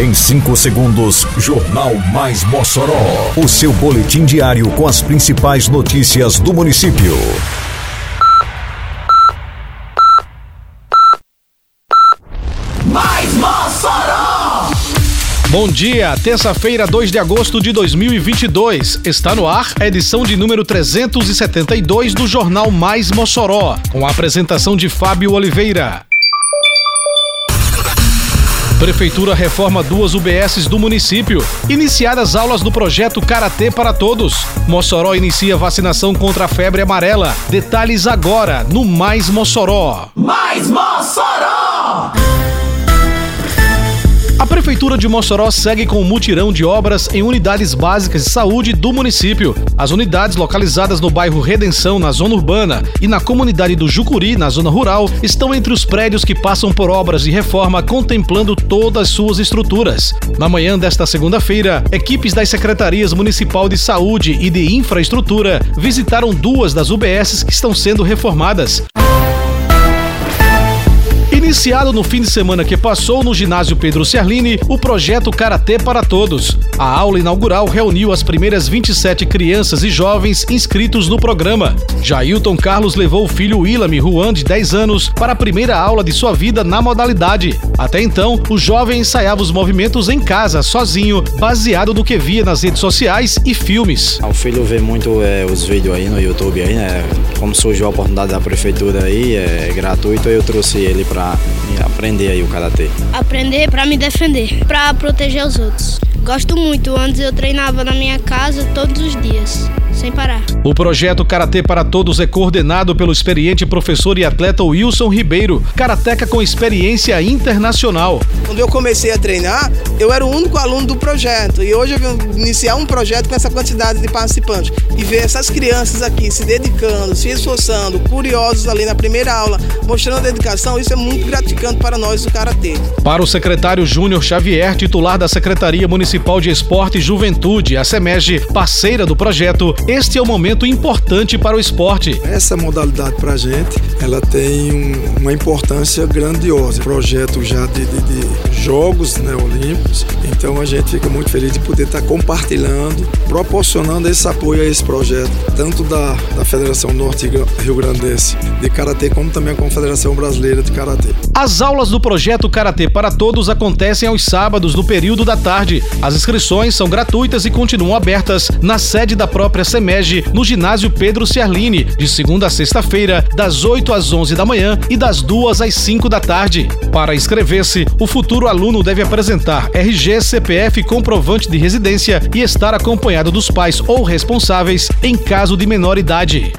Em 5 segundos, Jornal Mais Mossoró. O seu boletim diário com as principais notícias do município. Mais Mossoró! Bom dia, terça-feira, 2 de agosto de 2022. Está no ar a edição de número 372 do Jornal Mais Mossoró, com a apresentação de Fábio Oliveira. Prefeitura reforma duas UBSs do município. Iniciadas aulas do projeto Karatê para Todos. Mossoró inicia vacinação contra a febre amarela. Detalhes agora no Mais Mossoró. Mais Mossoró! A Prefeitura de Mossoró segue com o mutirão de obras em unidades básicas de saúde do município. As unidades localizadas no bairro Redenção, na zona urbana, e na comunidade do Jucuri, na zona rural, estão entre os prédios que passam por obras de reforma contemplando todas suas estruturas. Na manhã desta segunda-feira, equipes das Secretarias Municipal de Saúde e de Infraestrutura visitaram duas das UBSs que estão sendo reformadas. Iniciado no fim de semana que passou no ginásio Pedro Ciarline, o projeto Karatê para Todos. A aula inaugural reuniu as primeiras 27 crianças e jovens inscritos no programa. Jailton Carlos levou o filho Willami Juan, de 10 anos, para a primeira aula de sua vida na modalidade. Até então, o jovem ensaiava os movimentos em casa, sozinho, baseado no que via nas redes sociais e filmes. O filho vê muito é, os vídeos aí no YouTube aí, né? Como surgiu a oportunidade da prefeitura aí, é gratuito, eu trouxe ele para aprender aí o karatê. Aprender para me defender, para proteger os outros. Gosto muito, antes eu treinava na minha casa todos os dias, sem parar. O projeto Karatê para Todos é coordenado pelo experiente professor e atleta Wilson Ribeiro, karateca com experiência internacional. Quando eu comecei a treinar, eu era o único aluno do projeto e hoje eu vim iniciar um projeto com essa quantidade de participantes e ver essas crianças aqui se dedicando, se esforçando, curiosos ali na primeira aula, mostrando dedicação, isso é muito gratificante para nós do Karatê. Para o secretário Júnior Xavier, titular da Secretaria Municipal de Esporte e Juventude, a SEMEG, parceira do projeto, este é um momento importante para o esporte. Essa modalidade para a gente, ela tem um, uma importância grandiosa. Projeto já de, de, de Jogos né, Olímpicos, então a gente fica muito feliz de poder estar compartilhando, proporcionando esse apoio a esse projeto, tanto da, da Federação Norte Rio Grandense de Karatê, como também a Confederação Brasileira de Karatê. As aulas do projeto Karatê para Todos acontecem aos sábados no período da tarde. As inscrições são gratuitas e continuam abertas na sede da própria SEMEG, no ginásio Pedro Ciarline, de segunda a sexta-feira, das 8 às 11 da manhã e das 2 às 5 da tarde. Para inscrever-se, o futuro aluno deve apresentar RG, CPF, comprovante de residência e estar acompanhado dos pais ou responsáveis em caso de menor idade.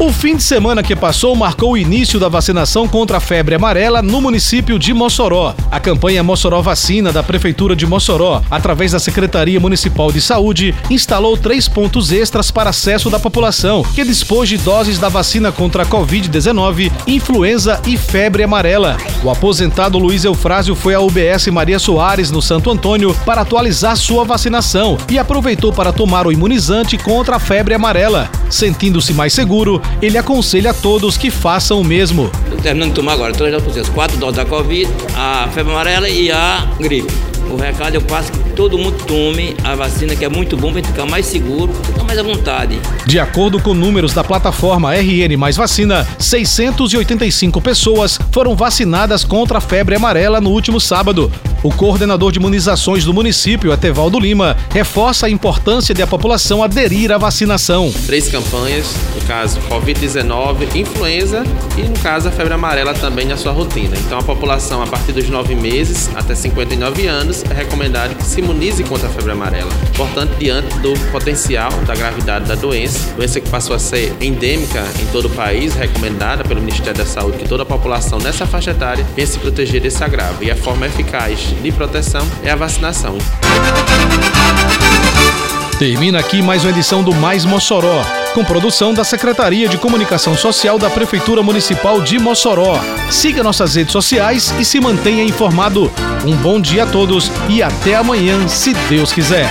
O fim de semana que passou marcou o início da vacinação contra a febre amarela no município de Mossoró. A campanha Mossoró Vacina da Prefeitura de Mossoró, através da Secretaria Municipal de Saúde, instalou três pontos extras para acesso da população, que dispôs de doses da vacina contra a Covid-19, influenza e febre amarela. O aposentado Luiz Eufrásio foi à UBS Maria Soares, no Santo Antônio, para atualizar sua vacinação e aproveitou para tomar o imunizante contra a febre amarela. Sentindo-se mais seguro, ele aconselha a todos que façam o mesmo. Terminando de tomar agora três doses, quatro doses da Covid, a febre amarela e a gripe. O recado eu passo que todo mundo tome a vacina, que é muito bom para ficar mais seguro, mais à vontade. De acordo com números da plataforma RN Mais Vacina, 685 pessoas foram vacinadas contra a febre amarela no último sábado. O coordenador de imunizações do município, Etevaldo Lima, reforça a importância de a população aderir à vacinação. Três campanhas, no caso Covid-19, influenza e no caso a febre amarela também na sua rotina. Então a população a partir dos 9 meses até 59 anos é recomendado que se imunize contra a febre amarela. Portanto, diante do potencial da gravidade da doença, doença que passou a ser endêmica em todo o país, recomendada pelo Ministério da Saúde que toda a população nessa faixa etária venha se proteger desse agravo. E a forma eficaz de proteção é a vacinação. Termina aqui mais uma edição do Mais Mossoró, com produção da Secretaria de Comunicação Social da Prefeitura Municipal de Mossoró. Siga nossas redes sociais e se mantenha informado. Um bom dia a todos e até amanhã, se Deus quiser.